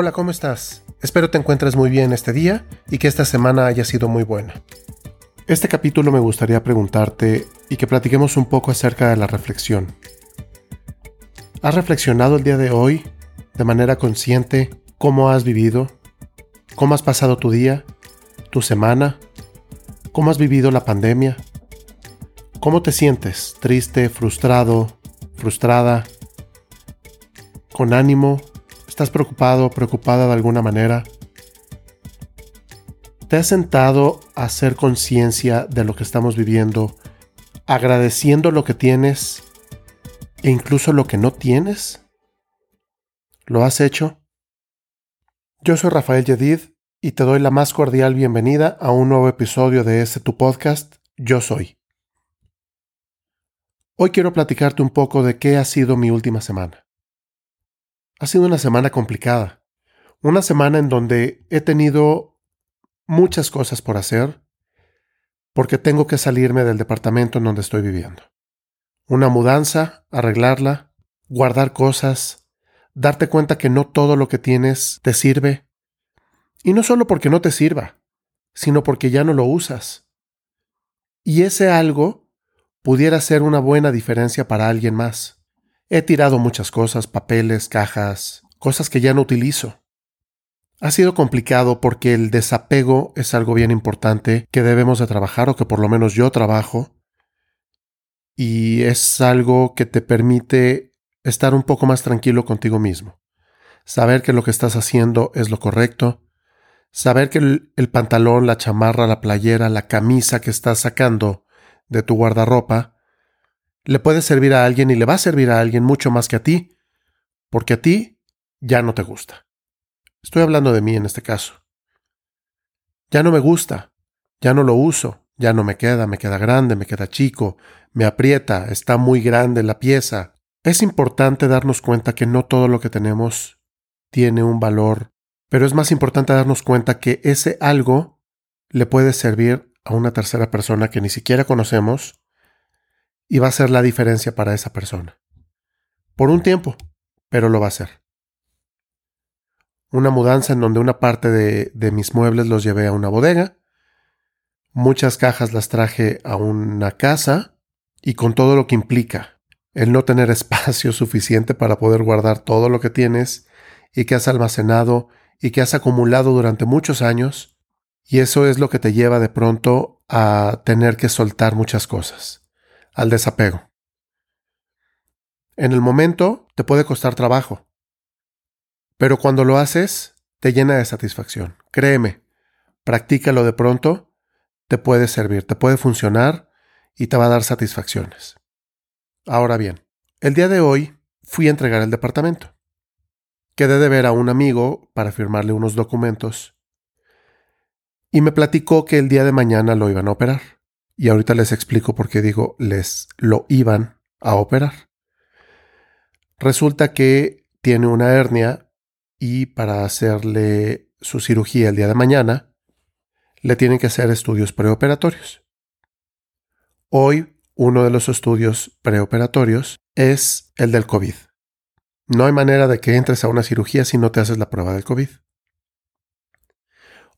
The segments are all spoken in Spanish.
Hola, ¿cómo estás? Espero te encuentres muy bien este día y que esta semana haya sido muy buena. Este capítulo me gustaría preguntarte y que platiquemos un poco acerca de la reflexión. ¿Has reflexionado el día de hoy de manera consciente cómo has vivido? ¿Cómo has pasado tu día? ¿Tu semana? ¿Cómo has vivido la pandemia? ¿Cómo te sientes? ¿Triste? ¿Frustrado? ¿Frustrada? ¿Con ánimo? ¿Estás preocupado, preocupada de alguna manera? ¿Te has sentado a hacer conciencia de lo que estamos viviendo, agradeciendo lo que tienes e incluso lo que no tienes? ¿Lo has hecho? Yo soy Rafael Yedid y te doy la más cordial bienvenida a un nuevo episodio de este tu podcast, Yo Soy. Hoy quiero platicarte un poco de qué ha sido mi última semana. Ha sido una semana complicada, una semana en donde he tenido muchas cosas por hacer, porque tengo que salirme del departamento en donde estoy viviendo. Una mudanza, arreglarla, guardar cosas, darte cuenta que no todo lo que tienes te sirve, y no solo porque no te sirva, sino porque ya no lo usas. Y ese algo pudiera ser una buena diferencia para alguien más. He tirado muchas cosas, papeles, cajas, cosas que ya no utilizo. Ha sido complicado porque el desapego es algo bien importante que debemos de trabajar o que por lo menos yo trabajo y es algo que te permite estar un poco más tranquilo contigo mismo. Saber que lo que estás haciendo es lo correcto, saber que el, el pantalón, la chamarra, la playera, la camisa que estás sacando de tu guardarropa le puede servir a alguien y le va a servir a alguien mucho más que a ti, porque a ti ya no te gusta. Estoy hablando de mí en este caso. Ya no me gusta, ya no lo uso, ya no me queda, me queda grande, me queda chico, me aprieta, está muy grande la pieza. Es importante darnos cuenta que no todo lo que tenemos tiene un valor, pero es más importante darnos cuenta que ese algo le puede servir a una tercera persona que ni siquiera conocemos y va a ser la diferencia para esa persona. Por un tiempo, pero lo va a hacer. Una mudanza en donde una parte de, de mis muebles los llevé a una bodega, muchas cajas las traje a una casa y con todo lo que implica el no tener espacio suficiente para poder guardar todo lo que tienes y que has almacenado y que has acumulado durante muchos años, y eso es lo que te lleva de pronto a tener que soltar muchas cosas al desapego. En el momento te puede costar trabajo, pero cuando lo haces te llena de satisfacción. Créeme, practícalo de pronto, te puede servir, te puede funcionar y te va a dar satisfacciones. Ahora bien, el día de hoy fui a entregar el departamento. Quedé de ver a un amigo para firmarle unos documentos y me platicó que el día de mañana lo iban a operar. Y ahorita les explico por qué digo les lo iban a operar. Resulta que tiene una hernia y para hacerle su cirugía el día de mañana, le tienen que hacer estudios preoperatorios. Hoy, uno de los estudios preoperatorios es el del COVID. No hay manera de que entres a una cirugía si no te haces la prueba del COVID.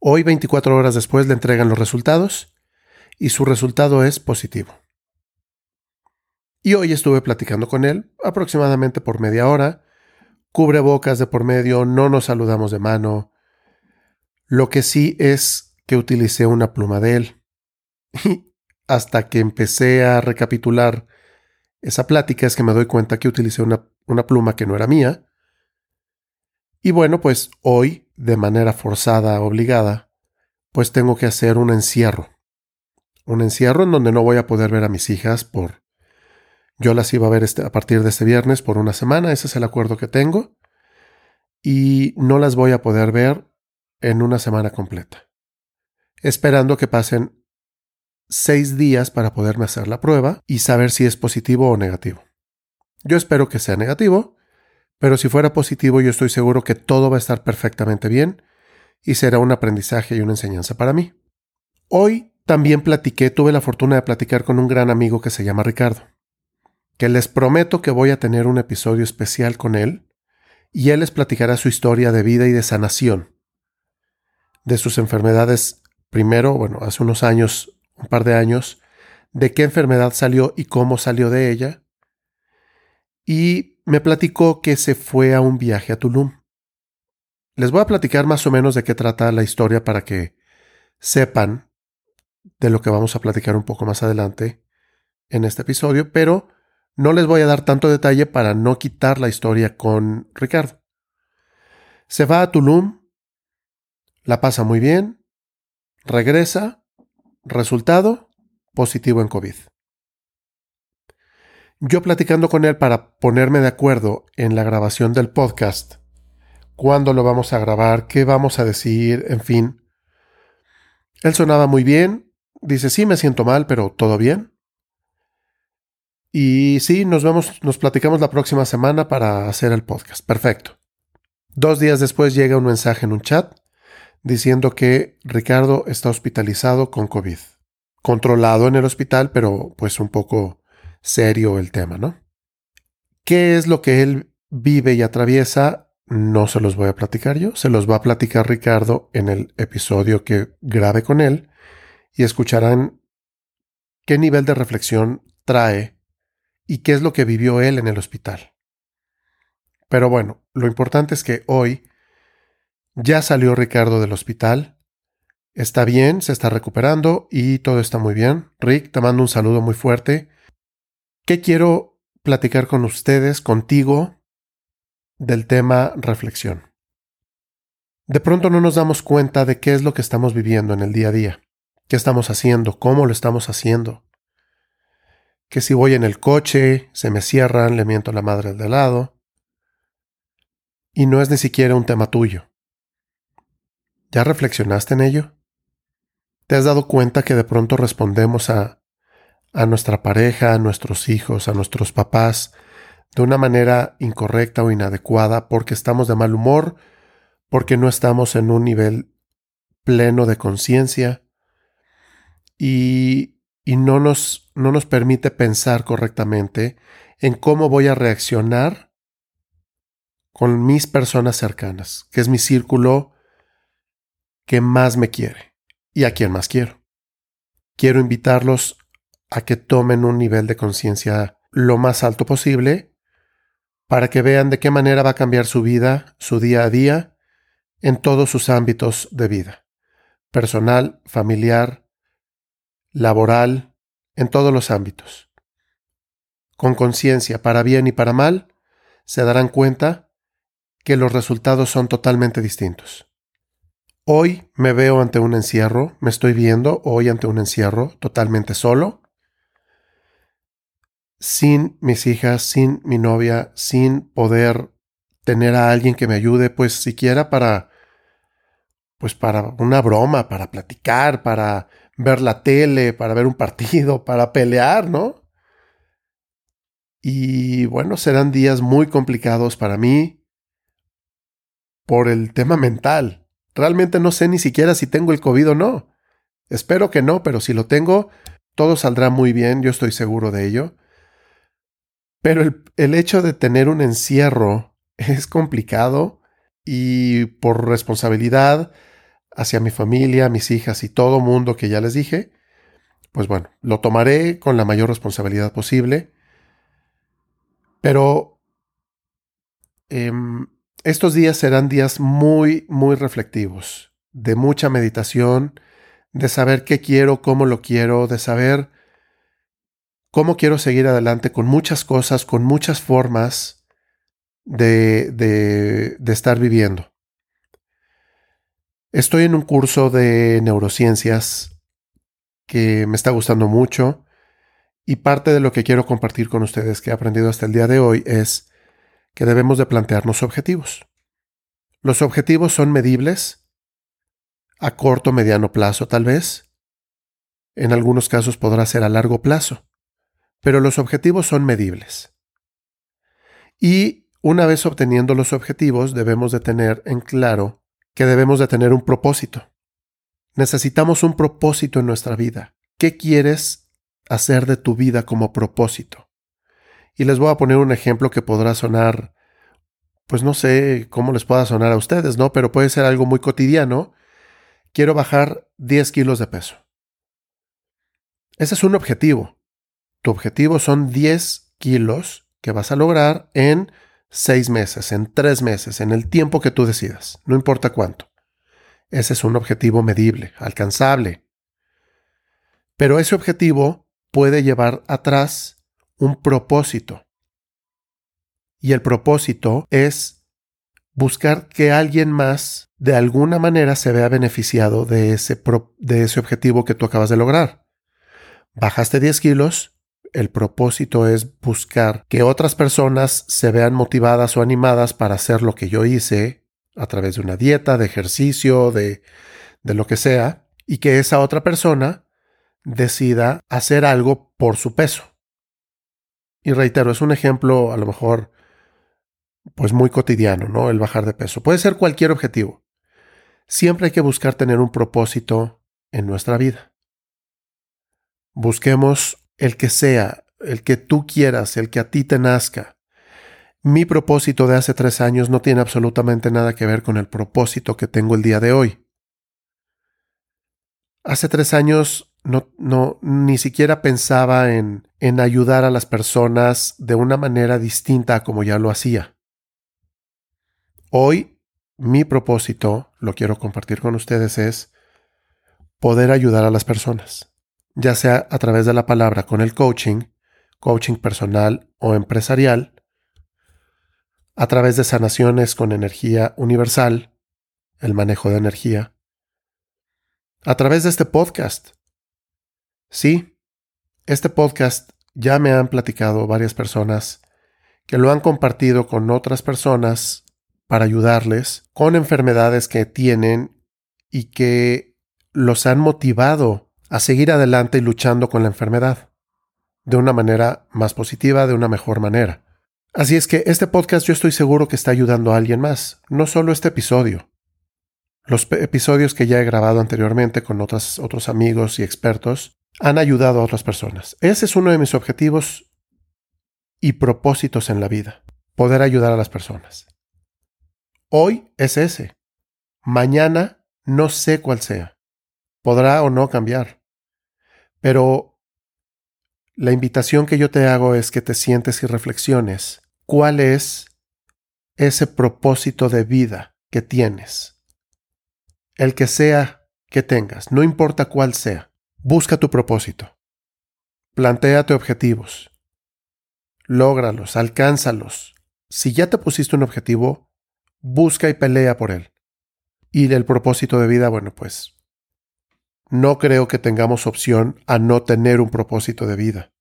Hoy, 24 horas después, le entregan los resultados y su resultado es positivo. Y hoy estuve platicando con él aproximadamente por media hora, cubre bocas de por medio, no nos saludamos de mano. Lo que sí es que utilicé una pluma de él. Y hasta que empecé a recapitular esa plática es que me doy cuenta que utilicé una, una pluma que no era mía. Y bueno, pues hoy, de manera forzada, obligada, pues tengo que hacer un encierro un encierro en donde no voy a poder ver a mis hijas por... Yo las iba a ver este, a partir de este viernes por una semana, ese es el acuerdo que tengo, y no las voy a poder ver en una semana completa, esperando que pasen seis días para poderme hacer la prueba y saber si es positivo o negativo. Yo espero que sea negativo, pero si fuera positivo yo estoy seguro que todo va a estar perfectamente bien y será un aprendizaje y una enseñanza para mí. Hoy también platiqué, tuve la fortuna de platicar con un gran amigo que se llama Ricardo, que les prometo que voy a tener un episodio especial con él y él les platicará su historia de vida y de sanación, de sus enfermedades, primero, bueno, hace unos años, un par de años, de qué enfermedad salió y cómo salió de ella, y me platicó que se fue a un viaje a Tulum. Les voy a platicar más o menos de qué trata la historia para que sepan de lo que vamos a platicar un poco más adelante en este episodio, pero no les voy a dar tanto detalle para no quitar la historia con Ricardo. Se va a Tulum, la pasa muy bien, regresa, resultado, positivo en COVID. Yo platicando con él para ponerme de acuerdo en la grabación del podcast, cuándo lo vamos a grabar, qué vamos a decir, en fin. Él sonaba muy bien, dice, sí, me siento mal, pero todo bien. Y sí, nos vemos, nos platicamos la próxima semana para hacer el podcast. Perfecto. Dos días después llega un mensaje en un chat diciendo que Ricardo está hospitalizado con COVID. Controlado en el hospital, pero pues un poco serio el tema, ¿no? ¿Qué es lo que él vive y atraviesa? No se los voy a platicar yo, se los va a platicar Ricardo en el episodio que grabe con él y escucharán qué nivel de reflexión trae y qué es lo que vivió él en el hospital. Pero bueno, lo importante es que hoy ya salió Ricardo del hospital, está bien, se está recuperando y todo está muy bien. Rick, te mando un saludo muy fuerte. ¿Qué quiero platicar con ustedes, contigo, del tema reflexión? De pronto no nos damos cuenta de qué es lo que estamos viviendo en el día a día, qué estamos haciendo, cómo lo estamos haciendo que si voy en el coche, se me cierran, le miento a la madre de lado. Y no es ni siquiera un tema tuyo. ¿Ya reflexionaste en ello? ¿Te has dado cuenta que de pronto respondemos a, a nuestra pareja, a nuestros hijos, a nuestros papás, de una manera incorrecta o inadecuada porque estamos de mal humor, porque no estamos en un nivel pleno de conciencia? Y no nos, no nos permite pensar correctamente en cómo voy a reaccionar con mis personas cercanas, que es mi círculo que más me quiere y a quien más quiero. Quiero invitarlos a que tomen un nivel de conciencia lo más alto posible para que vean de qué manera va a cambiar su vida, su día a día, en todos sus ámbitos de vida, personal, familiar, laboral, en todos los ámbitos. Con conciencia, para bien y para mal, se darán cuenta que los resultados son totalmente distintos. Hoy me veo ante un encierro, me estoy viendo hoy ante un encierro totalmente solo, sin mis hijas, sin mi novia, sin poder tener a alguien que me ayude, pues siquiera para, pues para una broma, para platicar, para ver la tele, para ver un partido, para pelear, ¿no? Y bueno, serán días muy complicados para mí por el tema mental. Realmente no sé ni siquiera si tengo el COVID o no. Espero que no, pero si lo tengo, todo saldrá muy bien, yo estoy seguro de ello. Pero el, el hecho de tener un encierro es complicado y por responsabilidad hacia mi familia, mis hijas y todo mundo que ya les dije, pues bueno, lo tomaré con la mayor responsabilidad posible. Pero em, estos días serán días muy, muy reflectivos, de mucha meditación, de saber qué quiero, cómo lo quiero, de saber cómo quiero seguir adelante con muchas cosas, con muchas formas de, de, de estar viviendo. Estoy en un curso de neurociencias que me está gustando mucho y parte de lo que quiero compartir con ustedes que he aprendido hasta el día de hoy es que debemos de plantearnos objetivos. Los objetivos son medibles a corto, mediano plazo tal vez. En algunos casos podrá ser a largo plazo, pero los objetivos son medibles. Y una vez obteniendo los objetivos debemos de tener en claro que debemos de tener un propósito. Necesitamos un propósito en nuestra vida. ¿Qué quieres hacer de tu vida como propósito? Y les voy a poner un ejemplo que podrá sonar pues no sé cómo les pueda sonar a ustedes, ¿no? Pero puede ser algo muy cotidiano. Quiero bajar 10 kilos de peso. Ese es un objetivo. Tu objetivo son 10 kilos que vas a lograr en 6 meses, en 3 meses, en el tiempo que tú decidas, no importa cuánto. Ese es un objetivo medible, alcanzable. Pero ese objetivo puede llevar atrás un propósito. Y el propósito es buscar que alguien más de alguna manera se vea beneficiado de ese, de ese objetivo que tú acabas de lograr. Bajaste 10 kilos, el propósito es buscar que otras personas se vean motivadas o animadas para hacer lo que yo hice a través de una dieta, de ejercicio, de, de lo que sea, y que esa otra persona decida hacer algo por su peso. Y reitero, es un ejemplo a lo mejor pues muy cotidiano, ¿no? El bajar de peso. Puede ser cualquier objetivo. Siempre hay que buscar tener un propósito en nuestra vida. Busquemos el que sea, el que tú quieras, el que a ti te nazca. Mi propósito de hace tres años no tiene absolutamente nada que ver con el propósito que tengo el día de hoy. Hace tres años no, no, ni siquiera pensaba en, en ayudar a las personas de una manera distinta a como ya lo hacía. Hoy mi propósito, lo quiero compartir con ustedes, es poder ayudar a las personas, ya sea a través de la palabra con el coaching, coaching personal o empresarial, a través de sanaciones con energía universal, el manejo de energía, a través de este podcast. Sí, este podcast ya me han platicado varias personas que lo han compartido con otras personas para ayudarles con enfermedades que tienen y que los han motivado a seguir adelante y luchando con la enfermedad de una manera más positiva, de una mejor manera. Así es que este podcast yo estoy seguro que está ayudando a alguien más, no solo este episodio. Los episodios que ya he grabado anteriormente con otros amigos y expertos han ayudado a otras personas. Ese es uno de mis objetivos y propósitos en la vida, poder ayudar a las personas. Hoy es ese. Mañana no sé cuál sea. Podrá o no cambiar. Pero la invitación que yo te hago es que te sientes y reflexiones cuál es ese propósito de vida que tienes. El que sea que tengas, no importa cuál sea, busca tu propósito. Plantéate objetivos. Lógralos, alcánzalos. Si ya te pusiste un objetivo, busca y pelea por él. Y el propósito de vida, bueno, pues no creo que tengamos opción a no tener un propósito de vida.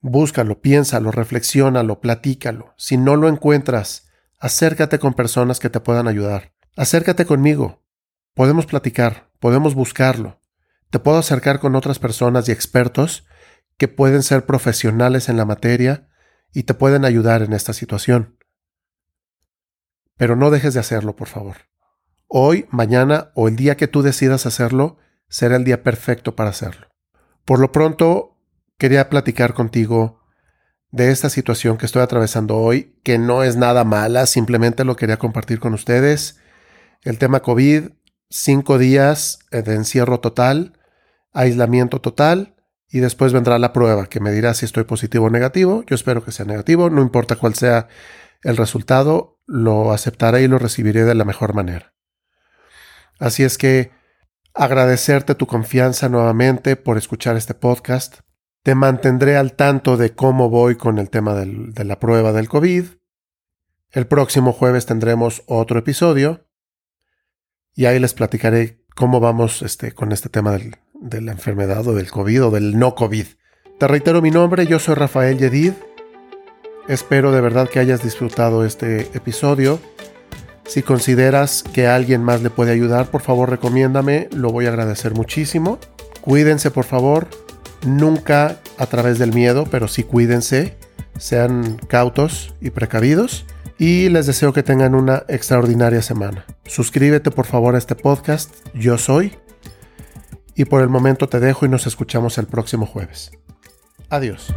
Búscalo, piénsalo, reflexiónalo, platícalo. Si no lo encuentras, acércate con personas que te puedan ayudar. Acércate conmigo. Podemos platicar, podemos buscarlo. Te puedo acercar con otras personas y expertos que pueden ser profesionales en la materia y te pueden ayudar en esta situación. Pero no dejes de hacerlo, por favor. Hoy, mañana o el día que tú decidas hacerlo, será el día perfecto para hacerlo. Por lo pronto, quería platicar contigo de esta situación que estoy atravesando hoy, que no es nada mala, simplemente lo quería compartir con ustedes. El tema COVID, cinco días de encierro total, aislamiento total, y después vendrá la prueba que me dirá si estoy positivo o negativo. Yo espero que sea negativo, no importa cuál sea el resultado, lo aceptaré y lo recibiré de la mejor manera. Así es que agradecerte tu confianza nuevamente por escuchar este podcast. Te mantendré al tanto de cómo voy con el tema de la prueba del COVID. El próximo jueves tendremos otro episodio y ahí les platicaré cómo vamos este, con este tema de la enfermedad o del COVID o del no COVID. Te reitero mi nombre, yo soy Rafael Yedid Espero de verdad que hayas disfrutado este episodio. Si consideras que alguien más le puede ayudar, por favor recomiéndame, lo voy a agradecer muchísimo. Cuídense por favor, nunca a través del miedo, pero sí cuídense, sean cautos y precavidos y les deseo que tengan una extraordinaria semana. Suscríbete por favor a este podcast, yo soy, y por el momento te dejo y nos escuchamos el próximo jueves. Adiós.